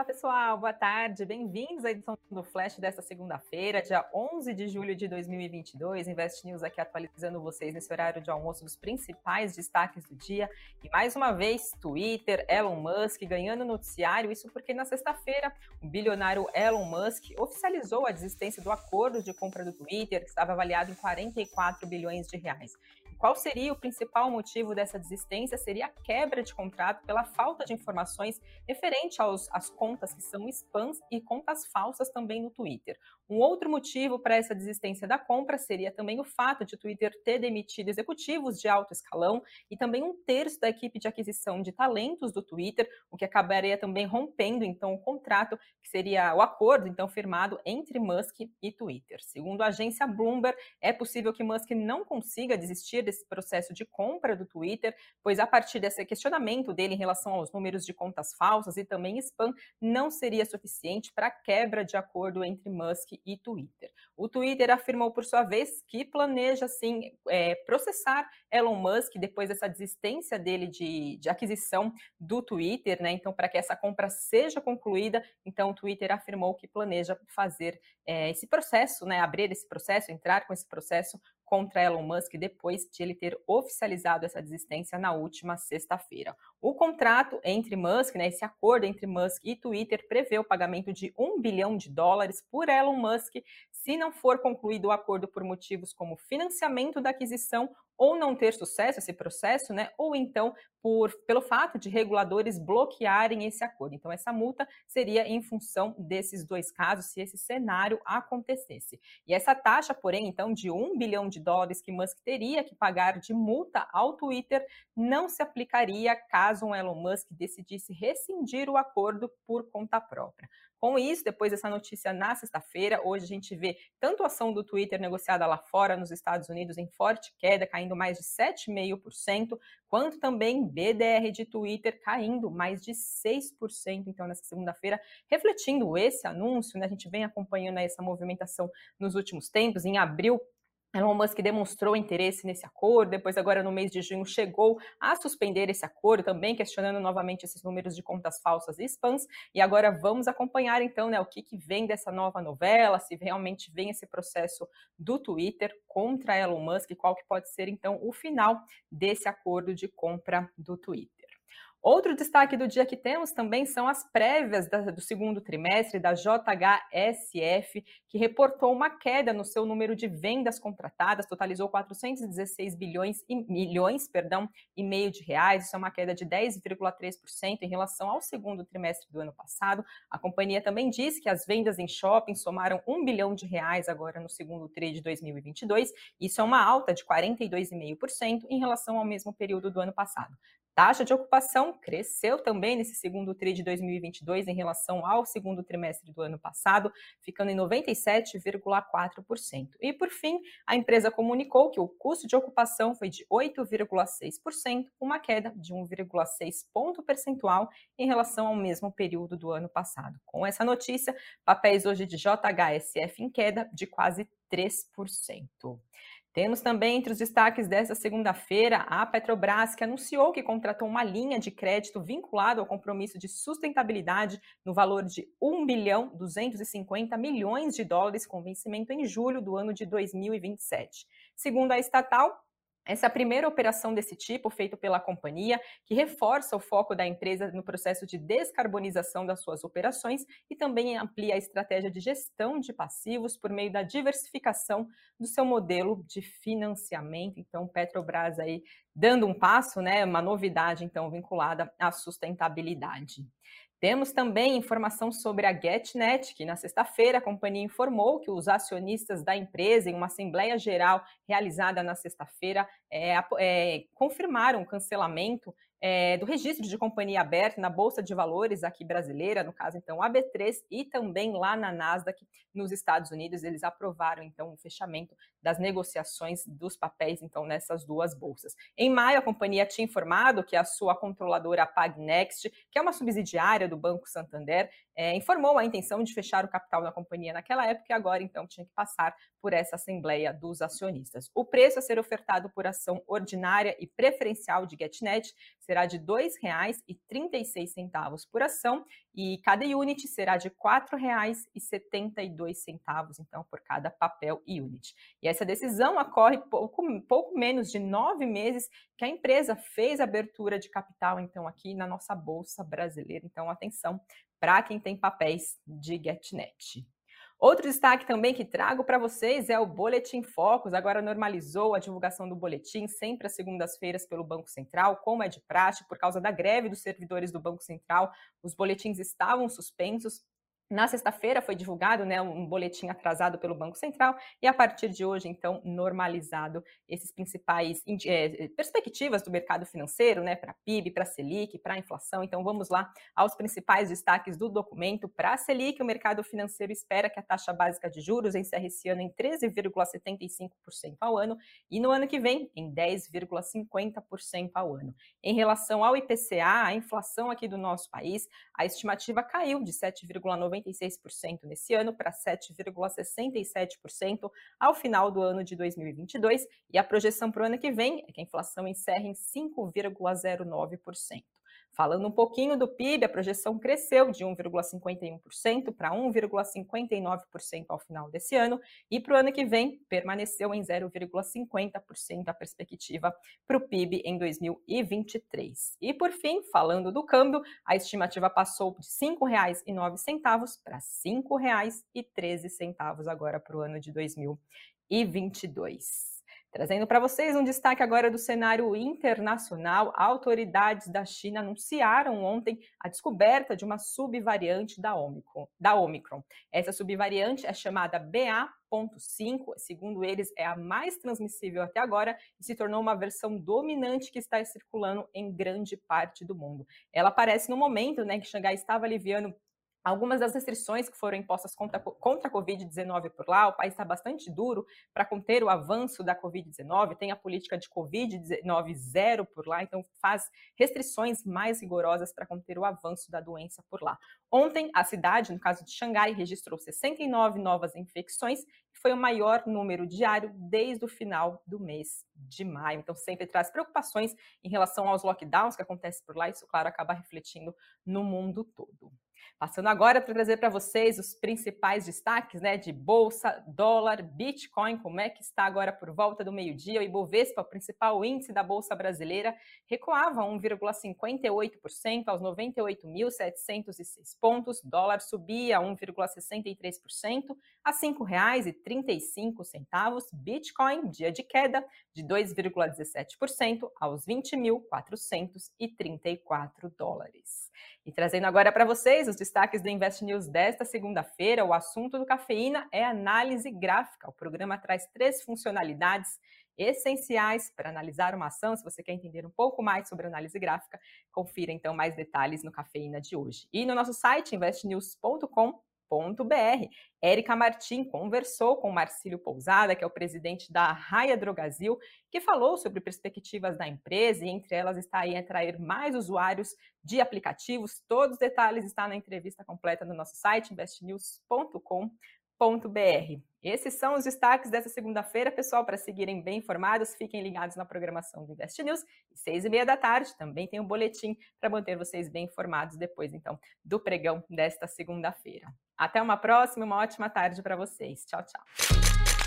Olá, pessoal, boa tarde, bem-vindos à edição do Flash desta segunda-feira, dia 11 de julho de 2022. Invest News aqui atualizando vocês nesse horário de almoço dos principais destaques do dia. E mais uma vez, Twitter, Elon Musk ganhando noticiário, isso porque na sexta-feira o bilionário Elon Musk oficializou a desistência do acordo de compra do Twitter, que estava avaliado em 44 bilhões de reais. Qual seria o principal motivo dessa desistência? Seria a quebra de contrato pela falta de informações referente aos, às contas que são spams e contas falsas também no Twitter. Um outro motivo para essa desistência da compra seria também o fato de o Twitter ter demitido executivos de alto escalão e também um terço da equipe de aquisição de talentos do Twitter, o que acabaria também rompendo então o contrato, que seria o acordo então firmado entre Musk e Twitter. Segundo a agência Bloomberg, é possível que Musk não consiga desistir desse processo de compra do Twitter, pois a partir desse questionamento dele em relação aos números de contas falsas e também spam, não seria suficiente para quebra de acordo entre Musk e Twitter. O Twitter afirmou, por sua vez, que planeja, sim, é, processar Elon Musk depois dessa desistência dele de, de aquisição do Twitter, né? Então, para que essa compra seja concluída, então o Twitter afirmou que planeja fazer é, esse processo, né? Abrir esse processo, entrar com esse processo contra Elon Musk depois de ele ter oficializado essa desistência na última sexta-feira. O contrato entre Musk, né, esse acordo entre Musk e Twitter, prevê o pagamento de um bilhão de dólares por Elon Musk se não for concluído o acordo por motivos como financiamento da aquisição ou não ter sucesso esse processo, né? Ou então por pelo fato de reguladores bloquearem esse acordo. Então essa multa seria em função desses dois casos, se esse cenário acontecesse. E essa taxa, porém, então de um bilhão de dólares que Musk teria que pagar de multa ao Twitter não se aplicaria caso um Elon Musk decidisse rescindir o acordo por conta própria. Com isso, depois dessa notícia na sexta-feira, hoje a gente vê tanto a ação do Twitter negociada lá fora, nos Estados Unidos, em forte queda, caindo mais de 7,5%, quanto também BDR de Twitter caindo mais de 6%, então, nessa segunda-feira, refletindo esse anúncio, né? A gente vem acompanhando essa movimentação nos últimos tempos. Em abril, Elon Musk demonstrou interesse nesse acordo, depois agora no mês de junho chegou a suspender esse acordo, também questionando novamente esses números de contas falsas e spams, e agora vamos acompanhar então né, o que, que vem dessa nova novela, se realmente vem esse processo do Twitter contra Elon Musk, qual que pode ser então o final desse acordo de compra do Twitter. Outro destaque do dia que temos também são as prévias do segundo trimestre da JHSF, que reportou uma queda no seu número de vendas contratadas, totalizou 416 bilhões e milhões, perdão, e meio de reais, isso é uma queda de 10,3% em relação ao segundo trimestre do ano passado. A companhia também diz que as vendas em shopping somaram 1 bilhão de reais agora no segundo tri de 2022, isso é uma alta de 42,5% em relação ao mesmo período do ano passado. Taxa de ocupação cresceu também nesse segundo TRI de 2022 em relação ao segundo trimestre do ano passado, ficando em 97,4%. E por fim, a empresa comunicou que o custo de ocupação foi de 8,6%, uma queda de 1,6 ponto percentual em relação ao mesmo período do ano passado. Com essa notícia, papéis hoje de JHSF em queda de quase 3%. Temos também entre os destaques desta segunda-feira a Petrobras, que anunciou que contratou uma linha de crédito vinculado ao compromisso de sustentabilidade no valor de 1 bilhão 250 milhões de dólares, com vencimento em julho do ano de 2027. Segundo a estatal, essa é a primeira operação desse tipo feita pela companhia, que reforça o foco da empresa no processo de descarbonização das suas operações e também amplia a estratégia de gestão de passivos por meio da diversificação do seu modelo de financiamento. Então, Petrobras aí dando um passo, né, uma novidade então vinculada à sustentabilidade. Temos também informação sobre a GetNet, que na sexta-feira a companhia informou que os acionistas da empresa, em uma assembleia geral realizada na sexta-feira, é, é, confirmaram o cancelamento é, do registro de companhia aberta na Bolsa de Valores aqui brasileira, no caso, então, a B3, e também lá na Nasdaq, nos Estados Unidos, eles aprovaram, então, o fechamento das negociações dos papéis, então, nessas duas bolsas. Em maio, a companhia tinha informado que a sua controladora Pagnext, que é uma subsidiária do Banco Santander, é, informou a intenção de fechar o capital da companhia naquela época e agora, então, tinha que passar por essa assembleia dos acionistas. O preço a ser ofertado por ação ordinária e preferencial de GetNet será de R$ 2,36 por ação e cada unit será de R$ 4,72, então, por cada papel unit. E essa decisão ocorre pouco, pouco menos de nove meses que a empresa fez a abertura de capital, então, aqui na nossa Bolsa Brasileira. Então, atenção para quem tem papéis de GetNet. Outro destaque também que trago para vocês é o Boletim Focus. Agora normalizou a divulgação do boletim sempre às segundas-feiras pelo Banco Central, como é de praxe, por causa da greve dos servidores do Banco Central. Os boletins estavam suspensos. Na sexta-feira foi divulgado né, um boletim atrasado pelo Banco Central e a partir de hoje, então, normalizado esses principais é, perspectivas do mercado financeiro, né, para PIB, para Selic, para inflação. Então, vamos lá aos principais destaques do documento. Para a Selic, o mercado financeiro espera que a taxa básica de juros encerre esse ano em 13,75% ao ano e no ano que vem em 10,50% ao ano. Em relação ao IPCA, a inflação aqui do nosso país, a estimativa caiu de 7,90 56% nesse ano para 7,67% ao final do ano de 2022, e a projeção para o ano que vem é que a inflação encerre em 5,09%. Falando um pouquinho do PIB, a projeção cresceu de 1,51% para 1,59% ao final desse ano, e para o ano que vem permaneceu em 0,50% a perspectiva para o PIB em 2023. E por fim, falando do câmbio, a estimativa passou de R$ 5,09 para R$ 5,13 agora para o ano de 2022. Trazendo para vocês um destaque agora do cenário internacional, autoridades da China anunciaram ontem a descoberta de uma subvariante da Omicron. Da Omicron. Essa subvariante é chamada BA.5, segundo eles, é a mais transmissível até agora e se tornou uma versão dominante que está circulando em grande parte do mundo. Ela aparece no momento né, que Xangai estava aliviando algumas das restrições que foram impostas contra, contra a Covid-19 por lá. O país está bastante duro para conter o avanço da Covid-19, tem a política de Covid-19 zero por lá, então faz restrições mais rigorosas para conter o avanço da doença por lá. Ontem, a cidade, no caso de Xangai, registrou 69 novas infecções, que foi o maior número diário desde o final do mês de maio. Então, sempre traz preocupações em relação aos lockdowns que acontecem por lá, isso, claro, acaba refletindo no mundo todo. Passando agora para trazer para vocês os principais destaques né, de bolsa, dólar, Bitcoin, como é que está agora por volta do meio-dia. O Ibovespa, o principal índice da bolsa brasileira, recuava 1,58% aos 98.706 pontos. Dólar subia 1,63% a R$ 5,35. Bitcoin, dia de queda de 2,17% aos 20.434 dólares. E trazendo agora para vocês os destaques do Invest News desta segunda-feira, o assunto do cafeína é análise gráfica. O programa traz três funcionalidades essenciais para analisar uma ação. Se você quer entender um pouco mais sobre análise gráfica, confira então mais detalhes no cafeína de hoje. E no nosso site investnews.com www.raia.com.br. Érica Martim conversou com Marcílio Pousada, que é o presidente da Raia Drogazil, que falou sobre perspectivas da empresa e entre elas está em atrair mais usuários de aplicativos. Todos os detalhes estão na entrevista completa no nosso site investnews.com.br www.investnews.com.br. Esses são os destaques dessa segunda-feira, pessoal, para seguirem bem informados, fiquem ligados na programação do Invest News. E seis e meia da tarde também tem um boletim para manter vocês bem informados depois, então, do pregão desta segunda-feira. Até uma próxima, uma ótima tarde para vocês. Tchau, tchau.